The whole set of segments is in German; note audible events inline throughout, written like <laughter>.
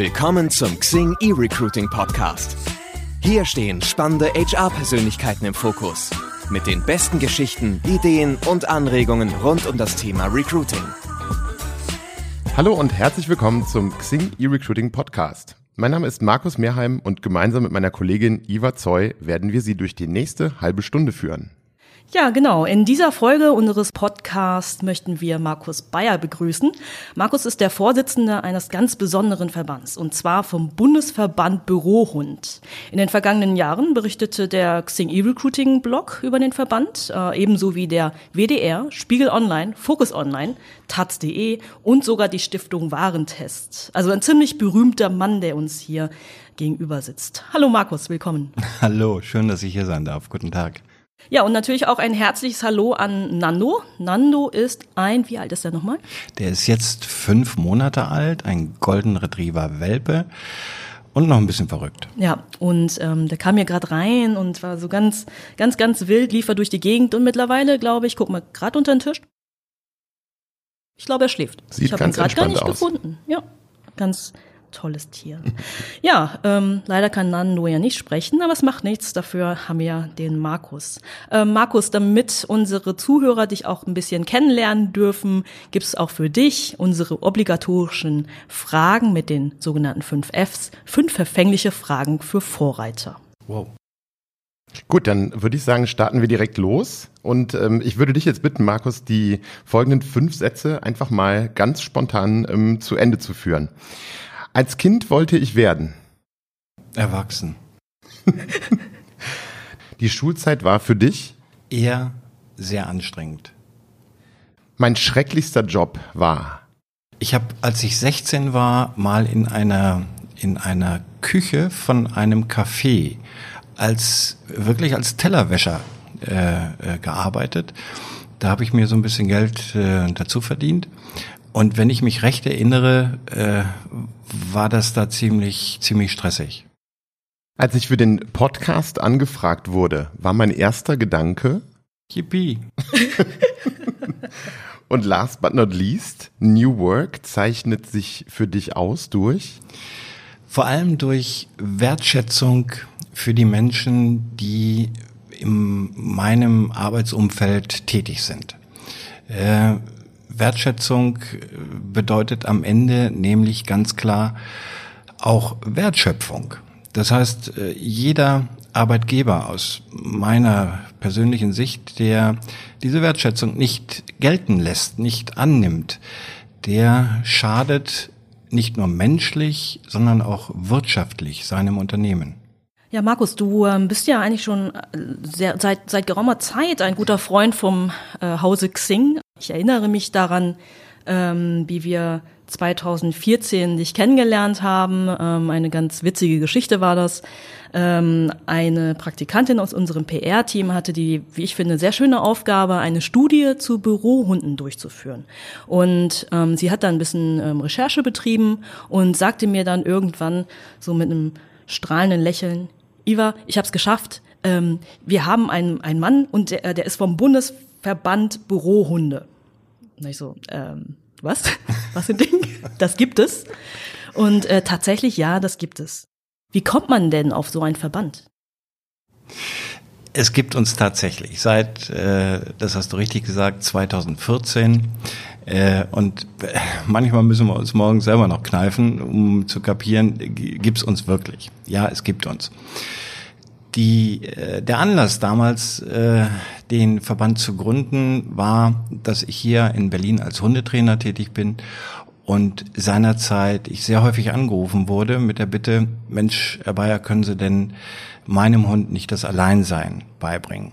Willkommen zum Xing E-Recruiting Podcast. Hier stehen spannende HR-Persönlichkeiten im Fokus. Mit den besten Geschichten, Ideen und Anregungen rund um das Thema Recruiting. Hallo und herzlich willkommen zum Xing E-Recruiting Podcast. Mein Name ist Markus Mehrheim und gemeinsam mit meiner Kollegin Iva Zoy werden wir Sie durch die nächste halbe Stunde führen. Ja, genau. In dieser Folge unseres Podcasts möchten wir Markus Bayer begrüßen. Markus ist der Vorsitzende eines ganz besonderen Verbands, und zwar vom Bundesverband Bürohund. In den vergangenen Jahren berichtete der Xing E-Recruiting Blog über den Verband, äh, ebenso wie der WDR, Spiegel Online, Focus Online, taz.de und sogar die Stiftung Warentest. Also ein ziemlich berühmter Mann, der uns hier gegenüber sitzt. Hallo Markus, willkommen. <laughs> Hallo, schön, dass ich hier sein darf. Guten Tag. Ja, und natürlich auch ein herzliches Hallo an Nando. Nando ist ein, wie alt ist er nochmal? Der ist jetzt fünf Monate alt, ein Golden Retriever Welpe und noch ein bisschen verrückt. Ja, und ähm, der kam hier gerade rein und war so ganz, ganz, ganz wild, lief er durch die Gegend und mittlerweile, glaube ich, guck mal, gerade unter den Tisch. Ich glaube, er schläft. Sieht ich habe ihn gerade gar nicht aus. gefunden. Ja, ganz tolles Tier. Ja, ähm, leider kann Nando ja nicht sprechen, aber es macht nichts. Dafür haben wir den Markus. Ähm, Markus, damit unsere Zuhörer dich auch ein bisschen kennenlernen dürfen, gibt es auch für dich unsere obligatorischen Fragen mit den sogenannten fünf Fs. Fünf verfängliche Fragen für Vorreiter. Wow. Gut, dann würde ich sagen, starten wir direkt los. Und ähm, ich würde dich jetzt bitten, Markus, die folgenden fünf Sätze einfach mal ganz spontan ähm, zu Ende zu führen. Als Kind wollte ich werden. Erwachsen. <laughs> Die Schulzeit war für dich? Eher sehr anstrengend. Mein schrecklichster Job war? Ich habe, als ich 16 war, mal in einer in einer Küche von einem Café als wirklich als Tellerwäscher äh, äh, gearbeitet. Da habe ich mir so ein bisschen Geld äh, dazu verdient und wenn ich mich recht erinnere, äh, war das da ziemlich, ziemlich stressig. Als ich für den Podcast angefragt wurde, war mein erster Gedanke. Yippie. <laughs> Und last but not least, New Work zeichnet sich für dich aus durch? Vor allem durch Wertschätzung für die Menschen, die in meinem Arbeitsumfeld tätig sind. Äh, Wertschätzung bedeutet am Ende nämlich ganz klar auch Wertschöpfung. Das heißt, äh, jeder Arbeitgeber aus meiner persönlichen Sicht, der diese Wertschätzung nicht gelten lässt, nicht annimmt, der schadet nicht nur menschlich, sondern auch wirtschaftlich seinem Unternehmen. Ja, Markus, du ähm, bist ja eigentlich schon äh, sehr, seit, seit geraumer Zeit ein guter Freund vom äh, Hause Xing. Ich erinnere mich daran, ähm, wie wir 2014 dich kennengelernt haben. Ähm, eine ganz witzige Geschichte war das. Ähm, eine Praktikantin aus unserem PR-Team hatte die, wie ich finde, sehr schöne Aufgabe, eine Studie zu Bürohunden durchzuführen. Und ähm, sie hat dann ein bisschen ähm, Recherche betrieben und sagte mir dann irgendwann so mit einem strahlenden Lächeln, Iva, ich habe es geschafft. Ähm, wir haben einen, einen Mann und der, der ist vom Bundesverband Bürohunde. Und ich so, ähm, was? <laughs> Was für ein Ding? Das gibt es. Und äh, tatsächlich, ja, das gibt es. Wie kommt man denn auf so einen Verband? Es gibt uns tatsächlich seit, äh, das hast du richtig gesagt, 2014. Äh, und äh, manchmal müssen wir uns morgens selber noch kneifen, um zu kapieren, gibt's uns wirklich. Ja, es gibt uns. Die, äh, der Anlass damals, äh, den Verband zu gründen, war, dass ich hier in Berlin als Hundetrainer tätig bin und seinerzeit ich sehr häufig angerufen wurde mit der Bitte, Mensch, Herr Bayer, können Sie denn meinem Hund nicht das Alleinsein beibringen?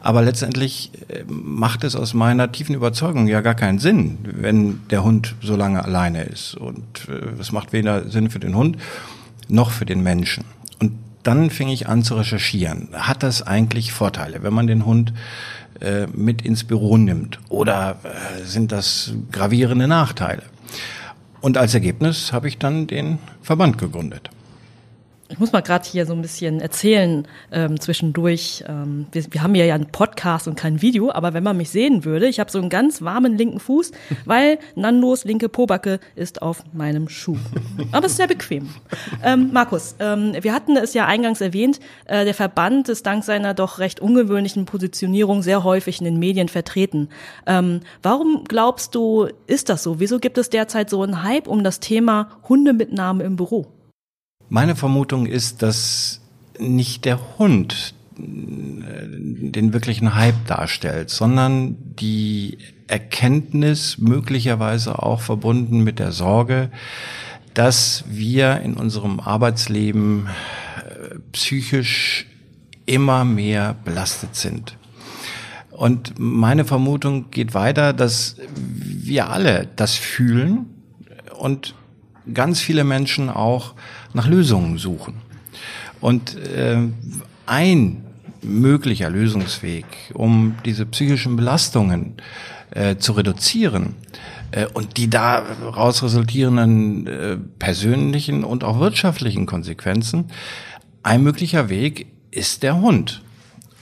Aber letztendlich äh, macht es aus meiner tiefen Überzeugung ja gar keinen Sinn, wenn der Hund so lange alleine ist. Und äh, es macht weder Sinn für den Hund noch für den Menschen. Dann fing ich an zu recherchieren. Hat das eigentlich Vorteile, wenn man den Hund äh, mit ins Büro nimmt? Oder äh, sind das gravierende Nachteile? Und als Ergebnis habe ich dann den Verband gegründet. Ich muss mal gerade hier so ein bisschen erzählen ähm, zwischendurch. Ähm, wir, wir haben ja ja einen Podcast und kein Video, aber wenn man mich sehen würde, ich habe so einen ganz warmen linken Fuß, <laughs> weil Nandos linke Pobacke ist auf meinem Schuh. Aber es ist sehr bequem. Ähm, Markus, ähm, wir hatten es ja eingangs erwähnt, äh, der Verband ist dank seiner doch recht ungewöhnlichen Positionierung sehr häufig in den Medien vertreten. Ähm, warum glaubst du, ist das so? Wieso gibt es derzeit so einen Hype um das Thema Hundemitnahme im Büro? Meine Vermutung ist, dass nicht der Hund äh, den wirklichen Hype darstellt, sondern die Erkenntnis möglicherweise auch verbunden mit der Sorge, dass wir in unserem Arbeitsleben äh, psychisch immer mehr belastet sind. Und meine Vermutung geht weiter, dass wir alle das fühlen und ganz viele Menschen auch nach Lösungen suchen. Und äh, ein möglicher Lösungsweg, um diese psychischen Belastungen äh, zu reduzieren äh, und die daraus resultierenden äh, persönlichen und auch wirtschaftlichen Konsequenzen, ein möglicher Weg ist der Hund.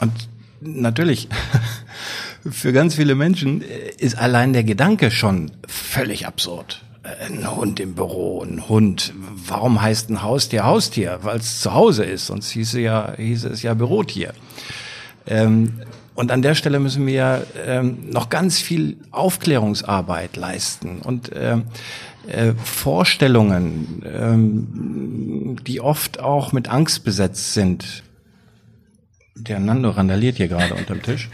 Und natürlich, <laughs> für ganz viele Menschen äh, ist allein der Gedanke schon völlig absurd ein Hund im Büro, ein Hund. Warum heißt ein Haustier Haustier? Weil es zu Hause ist, sonst hieße, ja, hieße es ja Bürotier. Ähm, und an der Stelle müssen wir ähm, noch ganz viel Aufklärungsarbeit leisten und ähm, äh, Vorstellungen, ähm, die oft auch mit Angst besetzt sind. Der Nando randaliert hier gerade unterm Tisch.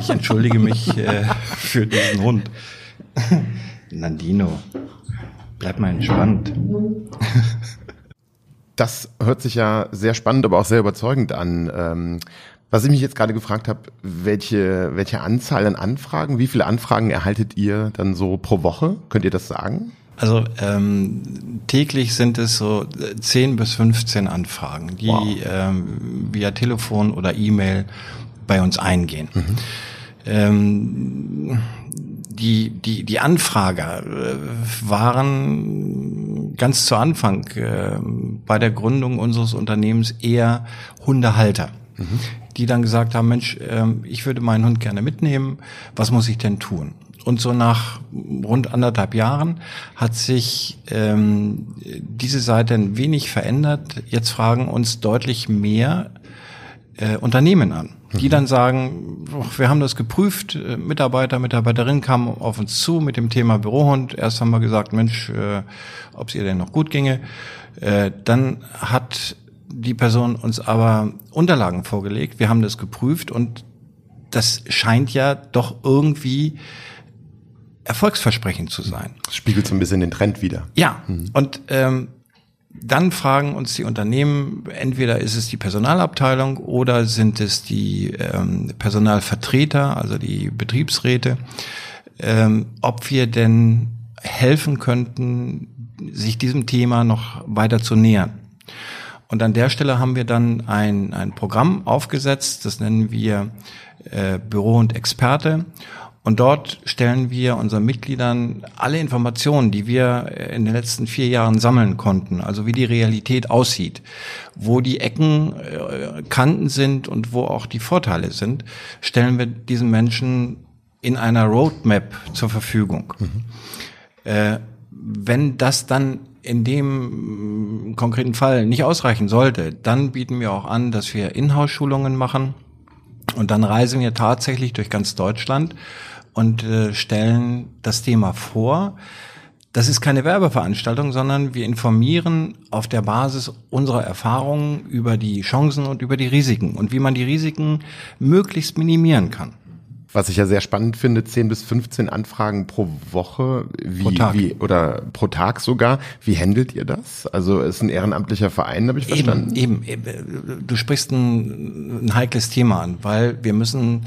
Ich entschuldige mich äh, für diesen Hund. Nandino. Bleib mal entspannt. <laughs> Das hört sich ja sehr spannend, aber auch sehr überzeugend an. Ähm, was ich mich jetzt gerade gefragt habe, welche, welche Anzahl an Anfragen, wie viele Anfragen erhaltet ihr dann so pro Woche? Könnt ihr das sagen? Also ähm, täglich sind es so 10 bis 15 Anfragen, die wow. ähm, via Telefon oder E-Mail bei uns eingehen. Mhm. Ähm, die, die, die Anfrager äh, waren ganz zu Anfang äh, bei der Gründung unseres Unternehmens eher Hundehalter. Mhm. Die dann gesagt haben, Mensch, äh, ich würde meinen Hund gerne mitnehmen, was muss ich denn tun? Und so nach rund anderthalb Jahren hat sich ähm, diese Seite ein wenig verändert. Jetzt fragen uns deutlich mehr äh, Unternehmen an die dann sagen, wir haben das geprüft, äh, Mitarbeiter, Mitarbeiterin kamen auf uns zu mit dem Thema Bürohund. Erst haben wir gesagt, Mensch, äh, ob es ihr denn noch gut ginge. Äh, dann hat die Person uns aber Unterlagen vorgelegt. Wir haben das geprüft und das scheint ja doch irgendwie erfolgsversprechend zu sein. Das spiegelt so ein bisschen den Trend wieder. Ja, mhm. und ähm, dann fragen uns die Unternehmen, entweder ist es die Personalabteilung oder sind es die ähm, Personalvertreter, also die Betriebsräte, ähm, ob wir denn helfen könnten, sich diesem Thema noch weiter zu nähern. Und an der Stelle haben wir dann ein, ein Programm aufgesetzt, das nennen wir äh, Büro und Experte. Und dort stellen wir unseren Mitgliedern alle Informationen, die wir in den letzten vier Jahren sammeln konnten, also wie die Realität aussieht, wo die Ecken, äh, Kanten sind und wo auch die Vorteile sind, stellen wir diesen Menschen in einer Roadmap zur Verfügung. Mhm. Äh, wenn das dann in dem konkreten Fall nicht ausreichen sollte, dann bieten wir auch an, dass wir Inhouse-Schulungen machen. Und dann reisen wir tatsächlich durch ganz Deutschland und äh, stellen das Thema vor. Das ist keine Werbeveranstaltung, sondern wir informieren auf der Basis unserer Erfahrungen über die Chancen und über die Risiken und wie man die Risiken möglichst minimieren kann. Was ich ja sehr spannend finde, 10 bis 15 Anfragen pro Woche, wie, pro Tag. wie oder pro Tag sogar. Wie handelt ihr das? Also es ist ein ehrenamtlicher Verein, habe ich verstanden. Eben, eben. Du sprichst ein, ein heikles Thema an, weil wir müssen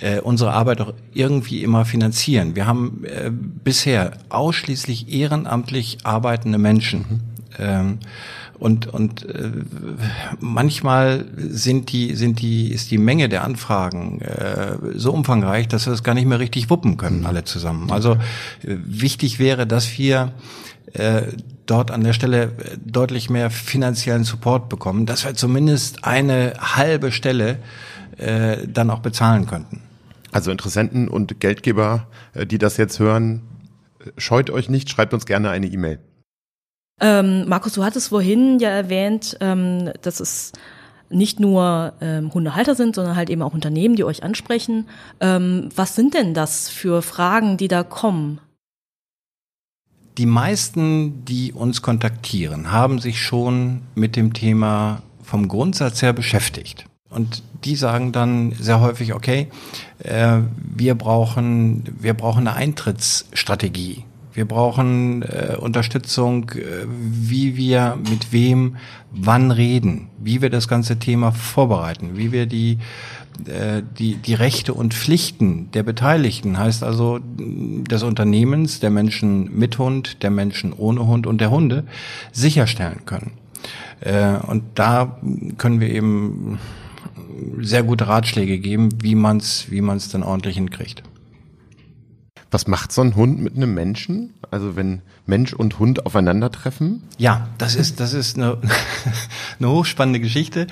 äh, unsere Arbeit auch irgendwie immer finanzieren. Wir haben äh, bisher ausschließlich ehrenamtlich arbeitende Menschen. Mhm. Ähm, und und äh, manchmal sind die sind die ist die Menge der Anfragen äh, so umfangreich, dass wir das gar nicht mehr richtig wuppen können alle zusammen. Also äh, wichtig wäre, dass wir äh, dort an der Stelle äh, deutlich mehr finanziellen Support bekommen, dass wir zumindest eine halbe Stelle äh, dann auch bezahlen könnten. Also Interessenten und Geldgeber, äh, die das jetzt hören, scheut euch nicht, schreibt uns gerne eine E-Mail. Ähm, Markus, du hattest vorhin ja erwähnt, ähm, dass es nicht nur ähm, Hundehalter sind, sondern halt eben auch Unternehmen, die euch ansprechen. Ähm, was sind denn das für Fragen, die da kommen? Die meisten, die uns kontaktieren, haben sich schon mit dem Thema vom Grundsatz her beschäftigt. Und die sagen dann sehr häufig, okay, äh, wir brauchen, wir brauchen eine Eintrittsstrategie. Wir brauchen äh, Unterstützung, äh, wie wir mit wem wann reden, wie wir das ganze Thema vorbereiten, wie wir die äh, die, die Rechte und Pflichten der Beteiligten, heißt also des Unternehmens, der Menschen mit Hund, der Menschen ohne Hund und der Hunde, sicherstellen können. Äh, und da können wir eben sehr gute Ratschläge geben, wie man es wie man's dann ordentlich hinkriegt. Was macht so ein Hund mit einem Menschen? Also wenn Mensch und Hund aufeinandertreffen? Ja, das ist, das ist eine, <laughs> eine hochspannende Geschichte.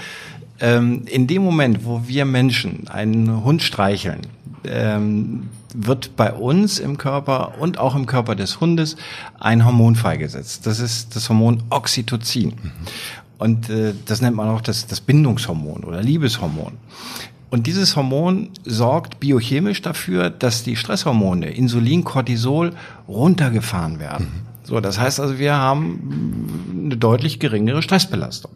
Ähm, in dem Moment, wo wir Menschen einen Hund streicheln, ähm, wird bei uns im Körper und auch im Körper des Hundes ein Hormon freigesetzt. Das ist das Hormon Oxytocin. Mhm. Und äh, das nennt man auch das, das Bindungshormon oder Liebeshormon. Und dieses Hormon sorgt biochemisch dafür, dass die Stresshormone Insulin, Cortisol runtergefahren werden. Mhm. So, das heißt also, wir haben eine deutlich geringere Stressbelastung.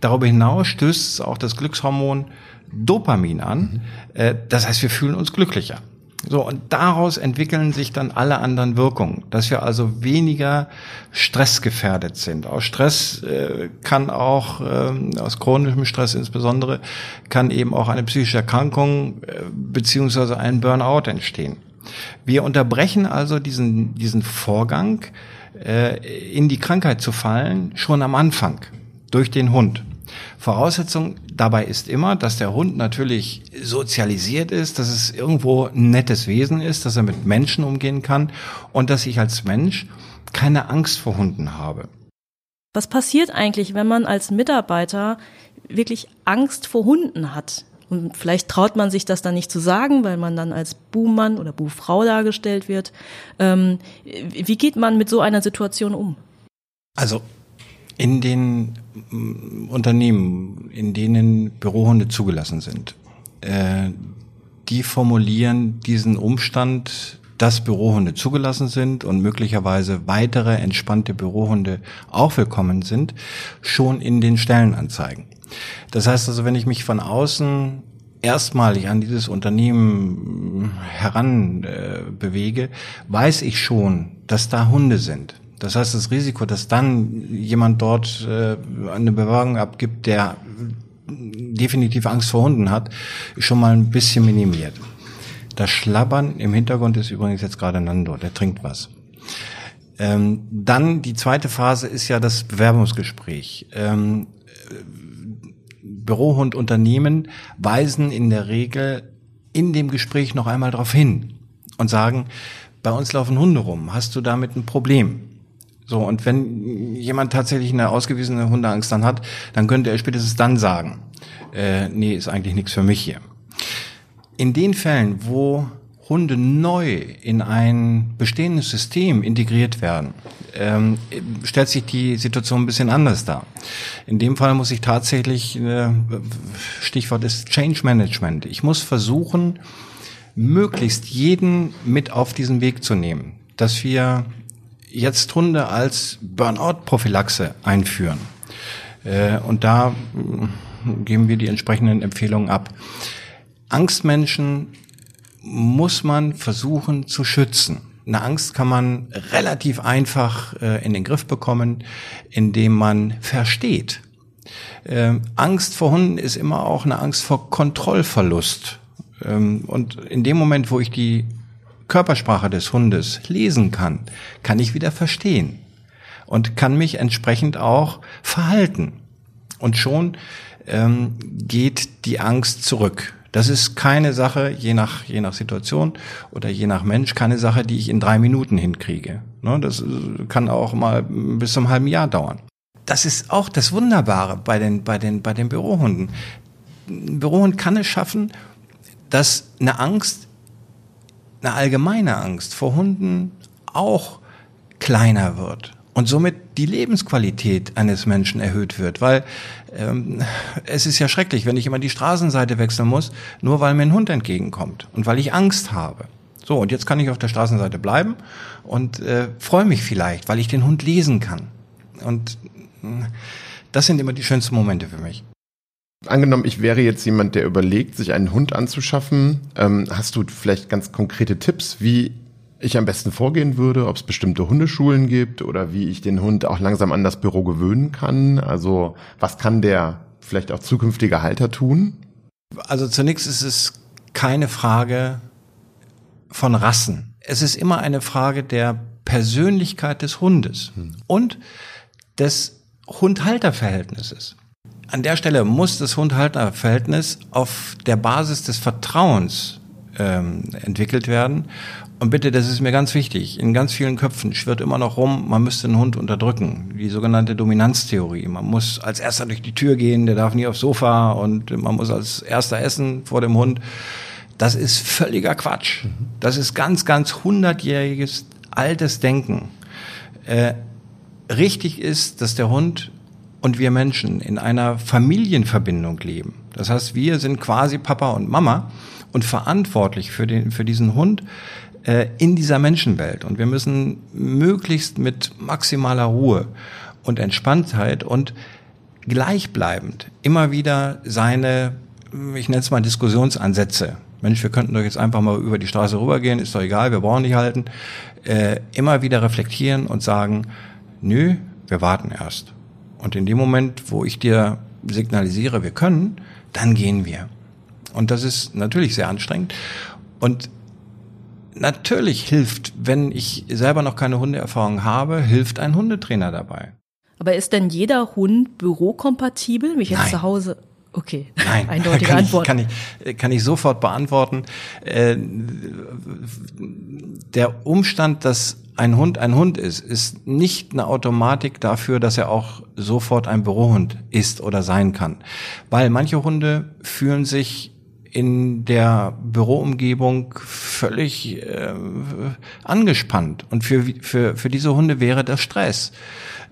Darüber hinaus stößt auch das Glückshormon Dopamin an. Mhm. Äh, das heißt, wir fühlen uns glücklicher. So, und daraus entwickeln sich dann alle anderen Wirkungen, dass wir also weniger stressgefährdet sind. Aus Stress äh, kann auch, äh, aus chronischem Stress insbesondere, kann eben auch eine psychische Erkrankung äh, beziehungsweise ein Burnout entstehen. Wir unterbrechen also diesen, diesen Vorgang, äh, in die Krankheit zu fallen, schon am Anfang durch den Hund. Voraussetzung dabei ist immer, dass der Hund natürlich sozialisiert ist, dass es irgendwo ein nettes Wesen ist, dass er mit Menschen umgehen kann und dass ich als Mensch keine Angst vor Hunden habe. Was passiert eigentlich, wenn man als Mitarbeiter wirklich Angst vor Hunden hat? Und vielleicht traut man sich das dann nicht zu sagen, weil man dann als Buhmann oder Buhfrau dargestellt wird. Ähm, wie geht man mit so einer Situation um? Also in den mm, Unternehmen, in denen Bürohunde zugelassen sind, äh, die formulieren diesen Umstand, dass Bürohunde zugelassen sind und möglicherweise weitere entspannte Bürohunde auch willkommen sind, schon in den Stellenanzeigen. Das heißt also, wenn ich mich von außen erstmalig an dieses Unternehmen heran äh, bewege, weiß ich schon, dass da Hunde sind. Das heißt, das Risiko, dass dann jemand dort äh, eine Bewerbung abgibt, der definitiv Angst vor Hunden hat, ist schon mal ein bisschen minimiert. Das Schlabbern im Hintergrund ist übrigens jetzt gerade Nando, der trinkt was. Ähm, dann die zweite Phase ist ja das Bewerbungsgespräch. Ähm, Bürohund weisen in der Regel in dem Gespräch noch einmal darauf hin und sagen, bei uns laufen Hunde rum, hast du damit ein Problem? So, und wenn jemand tatsächlich eine ausgewiesene Hundeangst dann hat, dann könnte er spätestens dann sagen, äh, nee, ist eigentlich nichts für mich hier. In den Fällen, wo Hunde neu in ein bestehendes System integriert werden, ähm, stellt sich die Situation ein bisschen anders dar. In dem Fall muss ich tatsächlich, äh, Stichwort ist Change Management. Ich muss versuchen, möglichst jeden mit auf diesen Weg zu nehmen, dass wir jetzt Hunde als Burnout-Prophylaxe einführen. Äh, und da mm, geben wir die entsprechenden Empfehlungen ab. Angstmenschen muss man versuchen zu schützen. Eine Angst kann man relativ einfach äh, in den Griff bekommen, indem man versteht. Ähm, Angst vor Hunden ist immer auch eine Angst vor Kontrollverlust. Ähm, und in dem Moment, wo ich die Körpersprache des Hundes lesen kann, kann ich wieder verstehen und kann mich entsprechend auch verhalten. Und schon ähm, geht die Angst zurück. Das ist keine Sache, je nach, je nach Situation oder je nach Mensch, keine Sache, die ich in drei Minuten hinkriege. Ne, das äh, kann auch mal bis zum halben Jahr dauern. Das ist auch das Wunderbare bei den, bei den, bei den Bürohunden. Ein Bürohund kann es schaffen, dass eine Angst, eine allgemeine Angst vor Hunden auch kleiner wird und somit die Lebensqualität eines Menschen erhöht wird, weil ähm, es ist ja schrecklich, wenn ich immer die Straßenseite wechseln muss, nur weil mir ein Hund entgegenkommt und weil ich Angst habe. So, und jetzt kann ich auf der Straßenseite bleiben und äh, freue mich vielleicht, weil ich den Hund lesen kann. Und äh, das sind immer die schönsten Momente für mich. Angenommen, ich wäre jetzt jemand, der überlegt, sich einen Hund anzuschaffen. Ähm, hast du vielleicht ganz konkrete Tipps, wie ich am besten vorgehen würde, ob es bestimmte Hundeschulen gibt oder wie ich den Hund auch langsam an das Büro gewöhnen kann? Also was kann der vielleicht auch zukünftige Halter tun? Also zunächst ist es keine Frage von Rassen. Es ist immer eine Frage der Persönlichkeit des Hundes hm. und des Hund-Halter-Verhältnisses. An der Stelle muss das Hund-Halter-Verhältnis auf der Basis des Vertrauens ähm, entwickelt werden. Und bitte, das ist mir ganz wichtig. In ganz vielen Köpfen schwirrt immer noch rum, man müsste einen Hund unterdrücken. Die sogenannte Dominanztheorie. Man muss als erster durch die Tür gehen, der darf nie aufs Sofa und man muss als erster essen vor dem Hund. Das ist völliger Quatsch. Das ist ganz, ganz hundertjähriges altes Denken. Äh, richtig ist, dass der Hund und wir Menschen in einer Familienverbindung leben. Das heißt, wir sind quasi Papa und Mama und verantwortlich für, den, für diesen Hund äh, in dieser Menschenwelt. Und wir müssen möglichst mit maximaler Ruhe und Entspanntheit und gleichbleibend immer wieder seine, ich nenne es mal Diskussionsansätze Mensch, wir könnten doch jetzt einfach mal über die Straße rübergehen, ist doch egal, wir brauchen nicht halten, äh, immer wieder reflektieren und sagen, nö, wir warten erst. Und in dem Moment, wo ich dir signalisiere, wir können, dann gehen wir. Und das ist natürlich sehr anstrengend. Und natürlich hilft, wenn ich selber noch keine Hundeerfahrung habe, hilft ein Hundetrainer dabei. Aber ist denn jeder Hund bürokompatibel? Wenn ich jetzt Nein. zu Hause Okay, <laughs> Nein, eindeutige kann Antwort. Ich, kann, ich, kann ich sofort beantworten. Äh, der Umstand, dass ein Hund ein Hund ist, ist nicht eine Automatik dafür, dass er auch sofort ein Bürohund ist oder sein kann. Weil manche Hunde fühlen sich in der Büroumgebung völlig äh, angespannt. Und für, für, für diese Hunde wäre das Stress.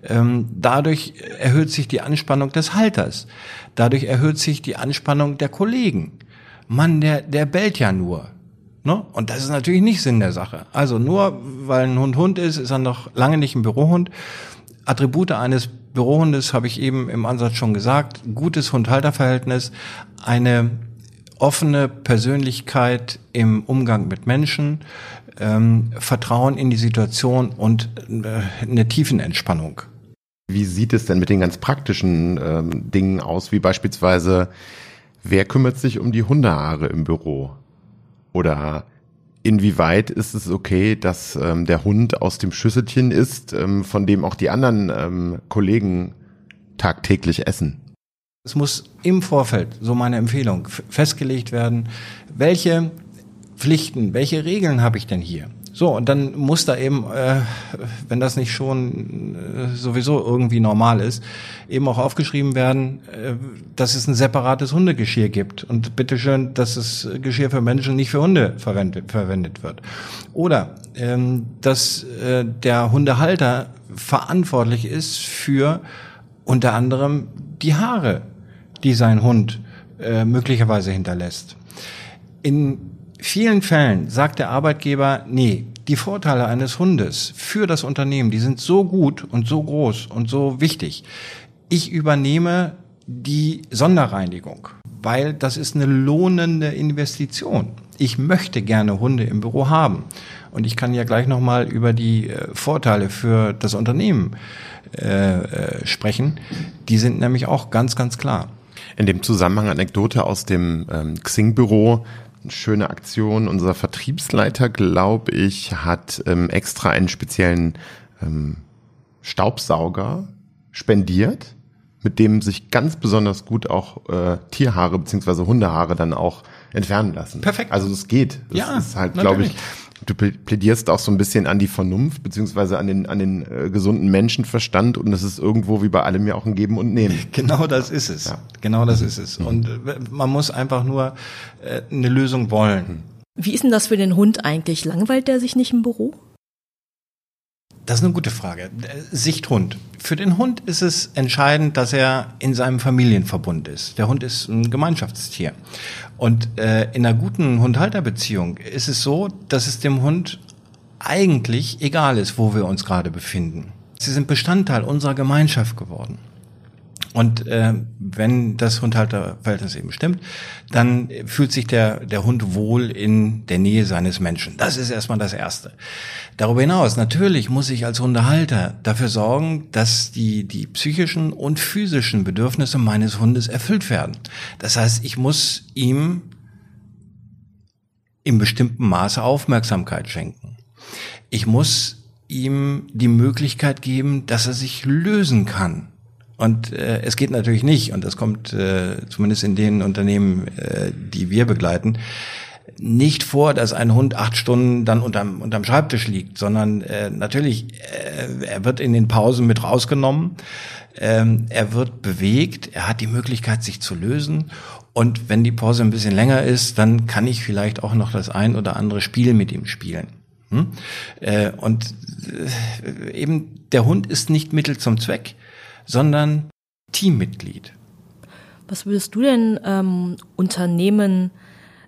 Ähm, dadurch erhöht sich die Anspannung des Halters. Dadurch erhöht sich die Anspannung der Kollegen. Mann, der, der bellt ja nur. Ne? Und das ist natürlich nicht Sinn der Sache. Also nur weil ein Hund Hund ist, ist er noch lange nicht ein Bürohund. Attribute eines Bürohundes habe ich eben im Ansatz schon gesagt. Gutes Hund-Halter-Verhältnis, eine offene Persönlichkeit im Umgang mit Menschen, ähm, Vertrauen in die Situation und äh, eine Tiefenentspannung. Wie sieht es denn mit den ganz praktischen ähm, Dingen aus, wie beispielsweise, wer kümmert sich um die Hundehaare im Büro? Oder inwieweit ist es okay, dass ähm, der Hund aus dem Schüsselchen isst, ähm, von dem auch die anderen ähm, Kollegen tagtäglich essen? Es muss im Vorfeld, so meine Empfehlung, festgelegt werden, welche Pflichten, welche Regeln habe ich denn hier? So, und dann muss da eben, äh, wenn das nicht schon äh, sowieso irgendwie normal ist, eben auch aufgeschrieben werden, äh, dass es ein separates Hundegeschirr gibt. Und bitteschön, dass das Geschirr für Menschen nicht für Hunde verwendet, verwendet wird. Oder ähm, dass äh, der Hundehalter verantwortlich ist für unter anderem die Haare, die sein Hund äh, möglicherweise hinterlässt. In vielen Fällen sagt der Arbeitgeber, nee, die Vorteile eines Hundes für das Unternehmen, die sind so gut und so groß und so wichtig. Ich übernehme die Sonderreinigung, weil das ist eine lohnende Investition. Ich möchte gerne Hunde im Büro haben. Und ich kann ja gleich nochmal über die äh, Vorteile für das Unternehmen äh, äh, sprechen. Die sind nämlich auch ganz, ganz klar. In dem Zusammenhang Anekdote aus dem ähm, Xing-Büro schöne Aktion. Unser Vertriebsleiter, glaube ich, hat ähm, extra einen speziellen ähm, Staubsauger spendiert, mit dem sich ganz besonders gut auch äh, Tierhaare beziehungsweise Hundehaare dann auch entfernen lassen. Perfekt. Also das geht. Das ja, ist halt, glaube ich, Du plädierst auch so ein bisschen an die Vernunft, beziehungsweise an den, an den äh, gesunden Menschenverstand und das ist irgendwo wie bei allem ja auch ein Geben und Nehmen. <laughs> Genau das ist es. Ja. Genau das ist es. Und äh, man muss einfach nur äh, eine Lösung wollen. Wie ist denn das für den Hund eigentlich? Langweilt der sich nicht im Büro? Das ist eine gute Frage. Sichthund. Für den Hund ist es entscheidend, dass er in seinem Familienverbund ist. Der Hund ist ein Gemeinschaftstier. Und äh, in einer guten Hund-Halter-Beziehung ist es so, dass es dem Hund eigentlich egal ist, wo wir uns gerade befinden. Sie sind Bestandteil unserer Gemeinschaft geworden. Und äh, wenn das Hundhalterverhältnis eben stimmt, dann fühlt sich der, der Hund wohl in der Nähe seines Menschen. Das ist erstmal das Erste. Darüber hinaus, natürlich muss ich als Hundehalter dafür sorgen, dass die, die psychischen und physischen Bedürfnisse meines Hundes erfüllt werden. Das heißt, ich muss ihm im bestimmten Maße Aufmerksamkeit schenken. Ich muss ihm die Möglichkeit geben, dass er sich lösen kann und äh, es geht natürlich nicht, und das kommt äh, zumindest in den Unternehmen, äh, die wir begleiten, nicht vor, dass ein Hund acht Stunden dann unterm, unterm Schreibtisch liegt, sondern äh, natürlich, äh, er wird in den Pausen mit rausgenommen, ähm, er wird bewegt, er hat die Möglichkeit, sich zu lösen. Und wenn die Pause ein bisschen länger ist, dann kann ich vielleicht auch noch das ein oder andere Spiel mit ihm spielen. Hm? Äh, und äh, eben der Hund ist nicht Mittel zum Zweck sondern Teammitglied. Was würdest du denn ähm, Unternehmen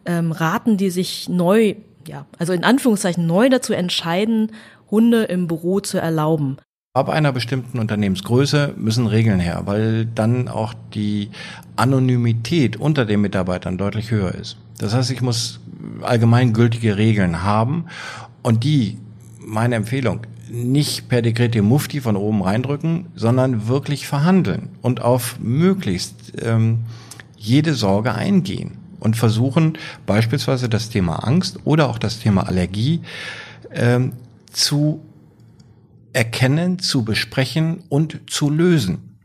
ähm, raten, die sich neu, ja, also in Anführungszeichen neu dazu entscheiden, Hunde im Büro zu erlauben? Ab einer bestimmten Unternehmensgröße müssen Regeln her, weil dann auch die Anonymität unter den Mitarbeitern deutlich höher ist. Das heißt, ich muss allgemeingültige Regeln haben und die, meine Empfehlung, nicht per Dekrete Mufti von oben reindrücken, sondern wirklich verhandeln und auf möglichst ähm, jede Sorge eingehen und versuchen beispielsweise das Thema Angst oder auch das Thema Allergie ähm, zu erkennen, zu besprechen und zu lösen.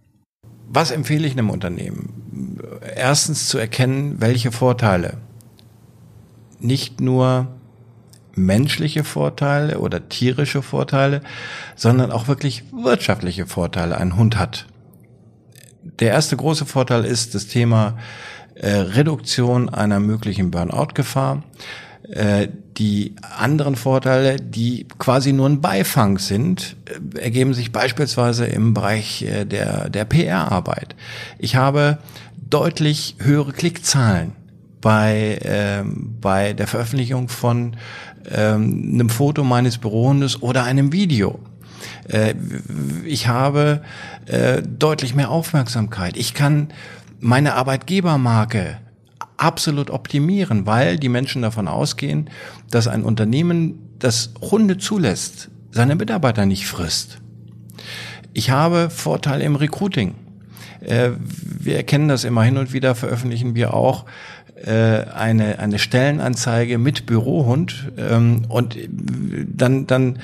Was empfehle ich einem Unternehmen? Erstens zu erkennen, welche Vorteile nicht nur menschliche Vorteile oder tierische Vorteile, sondern auch wirklich wirtschaftliche Vorteile ein Hund hat. Der erste große Vorteil ist das Thema äh, Reduktion einer möglichen Burnout-Gefahr. Äh, die anderen Vorteile, die quasi nur ein Beifang sind, äh, ergeben sich beispielsweise im Bereich äh, der, der PR-Arbeit. Ich habe deutlich höhere Klickzahlen bei, ähm, bei der Veröffentlichung von ähm, einem Foto meines Bürohundes oder einem Video. Äh, ich habe äh, deutlich mehr Aufmerksamkeit. Ich kann meine Arbeitgebermarke absolut optimieren, weil die Menschen davon ausgehen, dass ein Unternehmen, das Hunde zulässt, seine Mitarbeiter nicht frisst. Ich habe Vorteile im Recruiting. Äh, wir erkennen das immer hin und wieder, veröffentlichen wir auch eine, eine Stellenanzeige mit Bürohund ähm, und dann, dann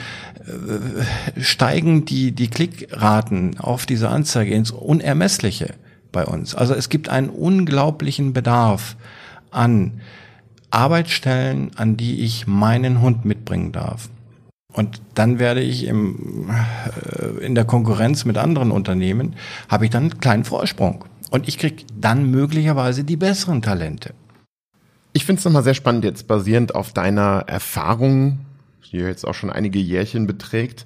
äh, steigen die, die Klickraten auf diese Anzeige ins Unermessliche bei uns. Also es gibt einen unglaublichen Bedarf an Arbeitsstellen, an die ich meinen Hund mitbringen darf. Und dann werde ich im, äh, in der Konkurrenz mit anderen Unternehmen, habe ich dann einen kleinen Vorsprung. Und ich kriege dann möglicherweise die besseren Talente. Ich finde es nochmal sehr spannend, jetzt basierend auf deiner Erfahrung, die jetzt auch schon einige Jährchen beträgt.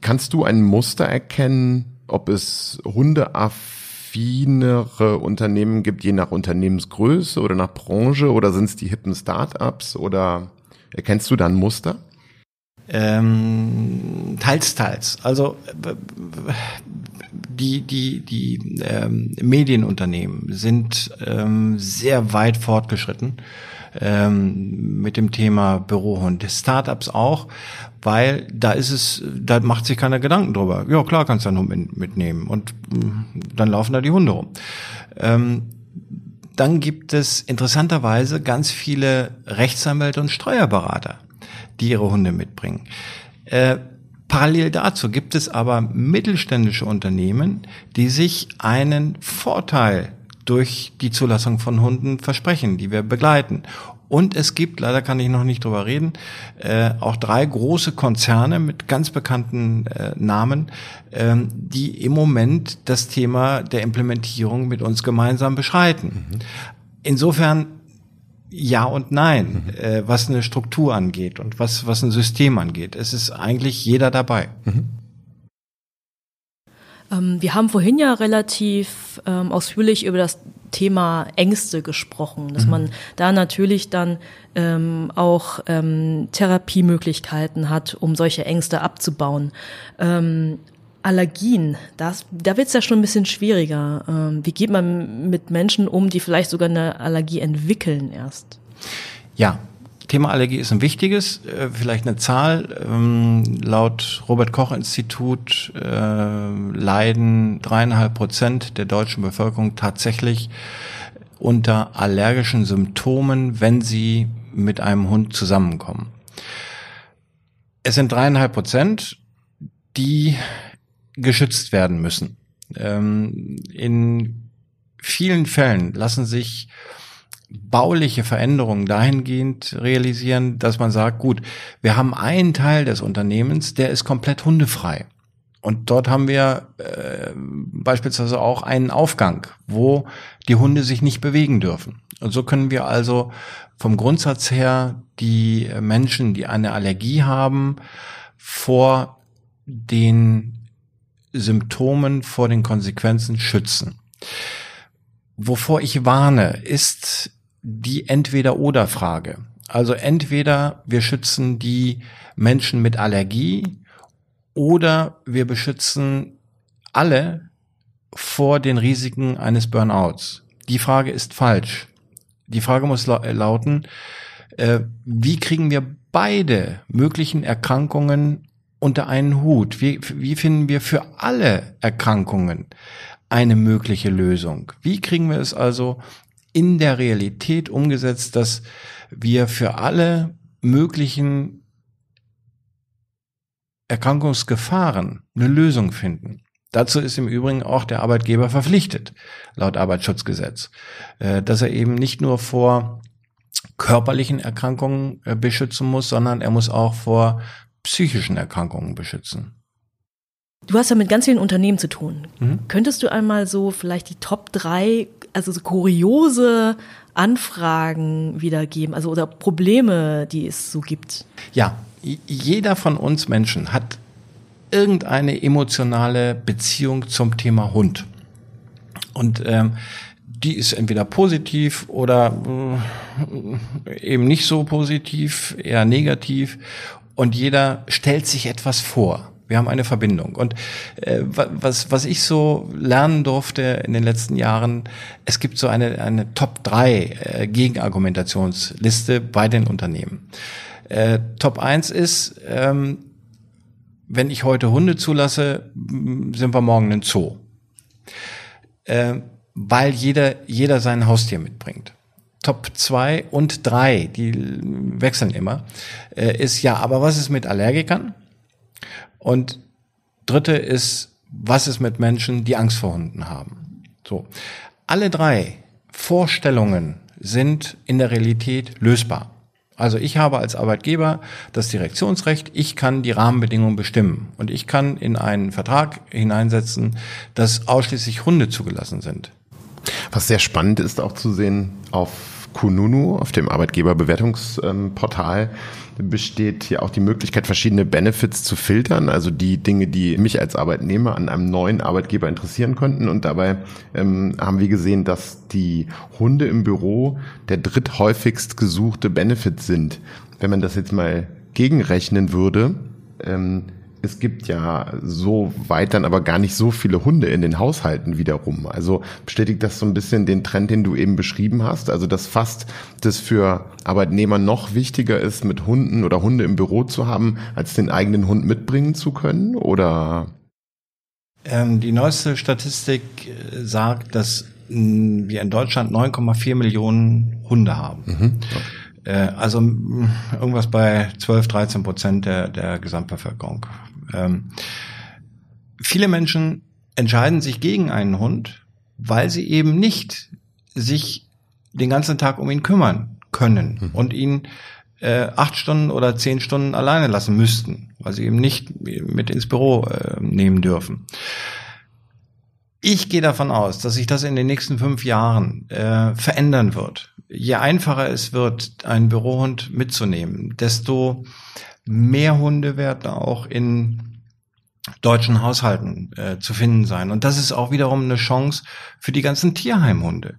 Kannst du ein Muster erkennen, ob es hundeaffinere Unternehmen gibt, je nach Unternehmensgröße oder nach Branche oder sind es die hippen Startups oder erkennst du da ein Muster? Ähm, teils, teils. Also die, die, die ähm, Medienunternehmen sind ähm, sehr weit fortgeschritten ähm, mit dem Thema Bürohund. Startups auch, weil da ist es, da macht sich keiner Gedanken drüber. Ja, klar kannst du einen Hund mitnehmen und mm, dann laufen da die Hunde rum. Ähm, dann gibt es interessanterweise ganz viele Rechtsanwälte und Steuerberater, die ihre Hunde mitbringen. Äh, Parallel dazu gibt es aber mittelständische Unternehmen, die sich einen Vorteil durch die Zulassung von Hunden versprechen, die wir begleiten. Und es gibt, leider kann ich noch nicht drüber reden, äh, auch drei große Konzerne mit ganz bekannten äh, Namen, ähm, die im Moment das Thema der Implementierung mit uns gemeinsam beschreiten. Mhm. Insofern ja und nein, mhm. äh, was eine Struktur angeht und was, was ein System angeht. Es ist eigentlich jeder dabei. Mhm. Ähm, wir haben vorhin ja relativ ähm, ausführlich über das Thema Ängste gesprochen, dass mhm. man da natürlich dann ähm, auch ähm, Therapiemöglichkeiten hat, um solche Ängste abzubauen. Ähm, Allergien, das, da wird es ja schon ein bisschen schwieriger. Ähm, wie geht man mit Menschen um, die vielleicht sogar eine Allergie entwickeln erst? Ja, Thema Allergie ist ein wichtiges. Äh, vielleicht eine Zahl. Ähm, laut Robert Koch Institut äh, leiden dreieinhalb Prozent der deutschen Bevölkerung tatsächlich unter allergischen Symptomen, wenn sie mit einem Hund zusammenkommen. Es sind dreieinhalb Prozent, die geschützt werden müssen. Ähm, in vielen Fällen lassen sich bauliche Veränderungen dahingehend realisieren, dass man sagt, gut, wir haben einen Teil des Unternehmens, der ist komplett hundefrei. Und dort haben wir äh, beispielsweise auch einen Aufgang, wo die Hunde sich nicht bewegen dürfen. Und so können wir also vom Grundsatz her die Menschen, die eine Allergie haben, vor den Symptomen, vor den Konsequenzen schützen. Wovor ich warne, ist die Entweder-Oder-Frage. Also entweder wir schützen die Menschen mit Allergie oder wir beschützen alle vor den Risiken eines Burnouts. Die Frage ist falsch. Die Frage muss lauten, äh, wie kriegen wir beide möglichen Erkrankungen unter einen Hut? Wie, wie finden wir für alle Erkrankungen eine mögliche Lösung? Wie kriegen wir es also in der Realität umgesetzt, dass wir für alle möglichen Erkrankungsgefahren eine Lösung finden? Dazu ist im Übrigen auch der Arbeitgeber verpflichtet, laut Arbeitsschutzgesetz, äh, dass er eben nicht nur vor körperlichen Erkrankungen äh, beschützen muss, sondern er muss auch vor psychischen Erkrankungen beschützen. Du hast ja mit ganz vielen Unternehmen zu tun. Mhm. Könntest du einmal so vielleicht die Top drei, also so kuriose Anfragen wiedergeben, also oder Probleme, die es so gibt? Ja, jeder von uns Menschen hat irgendeine emotionale Beziehung zum Thema Hund. Und ähm, die ist entweder positiv oder äh, eben nicht so positiv, eher negativ und jeder stellt sich etwas vor. Wir haben eine Verbindung. Und äh, was, was ich so lernen durfte in den letzten Jahren, es gibt so eine, eine Top 3 äh, Gegenargumentationsliste bei den Unternehmen. Äh, Top 1 ist, ähm, wenn ich heute Hunde zulasse, sind wir morgen in Zoo. Äh, weil jeder, jeder sein Haustier mitbringt. Top 2 und 3, die wechseln immer, äh, ist ja, aber was ist mit Allergikern? Und dritte ist, was ist mit Menschen, die Angst vor Hunden haben? So. Alle drei Vorstellungen sind in der Realität lösbar. Also ich habe als Arbeitgeber das Direktionsrecht, ich kann die Rahmenbedingungen bestimmen und ich kann in einen Vertrag hineinsetzen, dass ausschließlich Hunde zugelassen sind. Was sehr spannend ist auch zu sehen auf Kununu, auf dem Arbeitgeberbewertungsportal, besteht hier auch die Möglichkeit, verschiedene Benefits zu filtern, also die Dinge, die mich als Arbeitnehmer an einem neuen Arbeitgeber interessieren könnten. Und dabei ähm, haben wir gesehen, dass die Hunde im Büro der dritthäufigst gesuchte Benefit sind. Wenn man das jetzt mal gegenrechnen würde, ähm, es gibt ja so weit dann aber gar nicht so viele Hunde in den Haushalten wiederum. Also bestätigt das so ein bisschen den Trend, den du eben beschrieben hast. Also dass fast das für Arbeitnehmer noch wichtiger ist, mit Hunden oder Hunde im Büro zu haben, als den eigenen Hund mitbringen zu können? Oder? Ähm, die neueste Statistik äh, sagt, dass mh, wir in Deutschland 9,4 Millionen Hunde haben. Mhm. Okay. Äh, also irgendwas bei 12, 13 Prozent der, der Gesamtbevölkerung. Ähm, viele Menschen entscheiden sich gegen einen Hund, weil sie eben nicht sich den ganzen Tag um ihn kümmern können mhm. und ihn äh, acht Stunden oder zehn Stunden alleine lassen müssten, weil sie eben nicht mit ins Büro äh, nehmen dürfen. Ich gehe davon aus, dass sich das in den nächsten fünf Jahren äh, verändern wird. Je einfacher es wird, einen Bürohund mitzunehmen, desto mehr Hunde werden auch in deutschen Haushalten äh, zu finden sein. Und das ist auch wiederum eine Chance für die ganzen Tierheimhunde.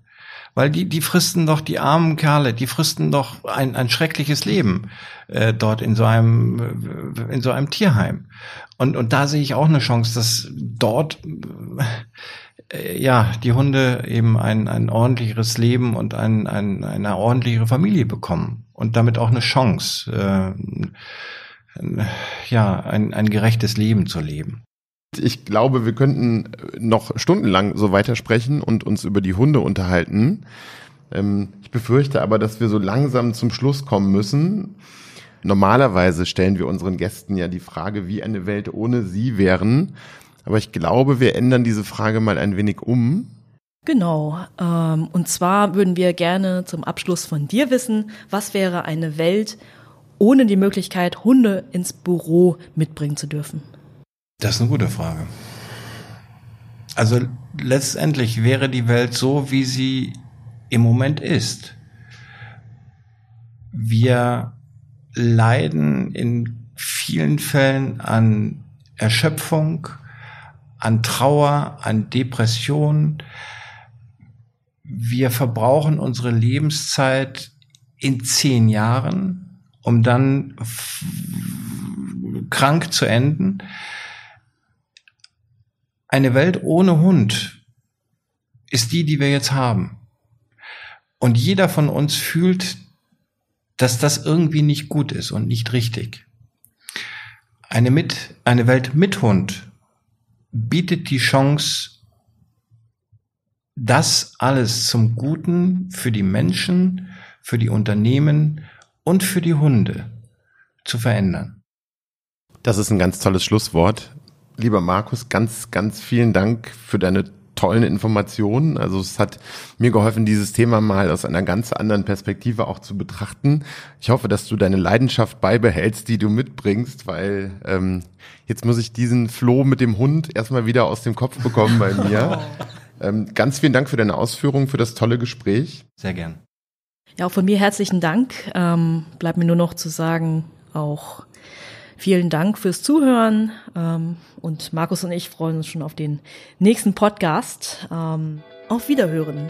Weil die, die fristen doch, die armen Kerle, die fristen doch ein, ein schreckliches Leben äh, dort in so einem, in so einem Tierheim. Und, und da sehe ich auch eine Chance, dass dort äh, ja die Hunde eben ein, ein ordentlicheres Leben und ein, ein, eine ordentlichere Familie bekommen und damit auch eine Chance, äh, ja, ein, ein gerechtes Leben zu leben. Ich glaube, wir könnten noch stundenlang so weitersprechen und uns über die Hunde unterhalten. Ähm, ich befürchte aber, dass wir so langsam zum Schluss kommen müssen. Normalerweise stellen wir unseren Gästen ja die Frage, wie eine Welt ohne sie wären. Aber ich glaube, wir ändern diese Frage mal ein wenig um. Genau. Ähm, und zwar würden wir gerne zum Abschluss von dir wissen, was wäre eine Welt ohne die Möglichkeit, Hunde ins Büro mitbringen zu dürfen? Das ist eine gute Frage. Also letztendlich wäre die Welt so, wie sie im Moment ist. Wir leiden in vielen Fällen an Erschöpfung, an Trauer, an Depression. Wir verbrauchen unsere Lebenszeit in zehn Jahren, um dann krank zu enden. Eine Welt ohne Hund ist die, die wir jetzt haben. Und jeder von uns fühlt, dass das irgendwie nicht gut ist und nicht richtig. Eine, mit, eine Welt mit Hund bietet die Chance, das alles zum Guten für die Menschen, für die Unternehmen und für die Hunde zu verändern. Das ist ein ganz tolles Schlusswort lieber Markus, ganz, ganz vielen Dank für deine tollen Informationen. Also es hat mir geholfen, dieses Thema mal aus einer ganz anderen Perspektive auch zu betrachten. Ich hoffe, dass du deine Leidenschaft beibehältst, die du mitbringst, weil ähm, jetzt muss ich diesen Floh mit dem Hund erstmal wieder aus dem Kopf bekommen bei mir. <laughs> ähm, ganz vielen Dank für deine Ausführungen, für das tolle Gespräch. Sehr gern. Ja, auch von mir herzlichen Dank. Ähm, bleibt mir nur noch zu sagen, auch Vielen Dank fürs Zuhören ähm, und Markus und ich freuen uns schon auf den nächsten Podcast. Ähm, auf Wiederhören.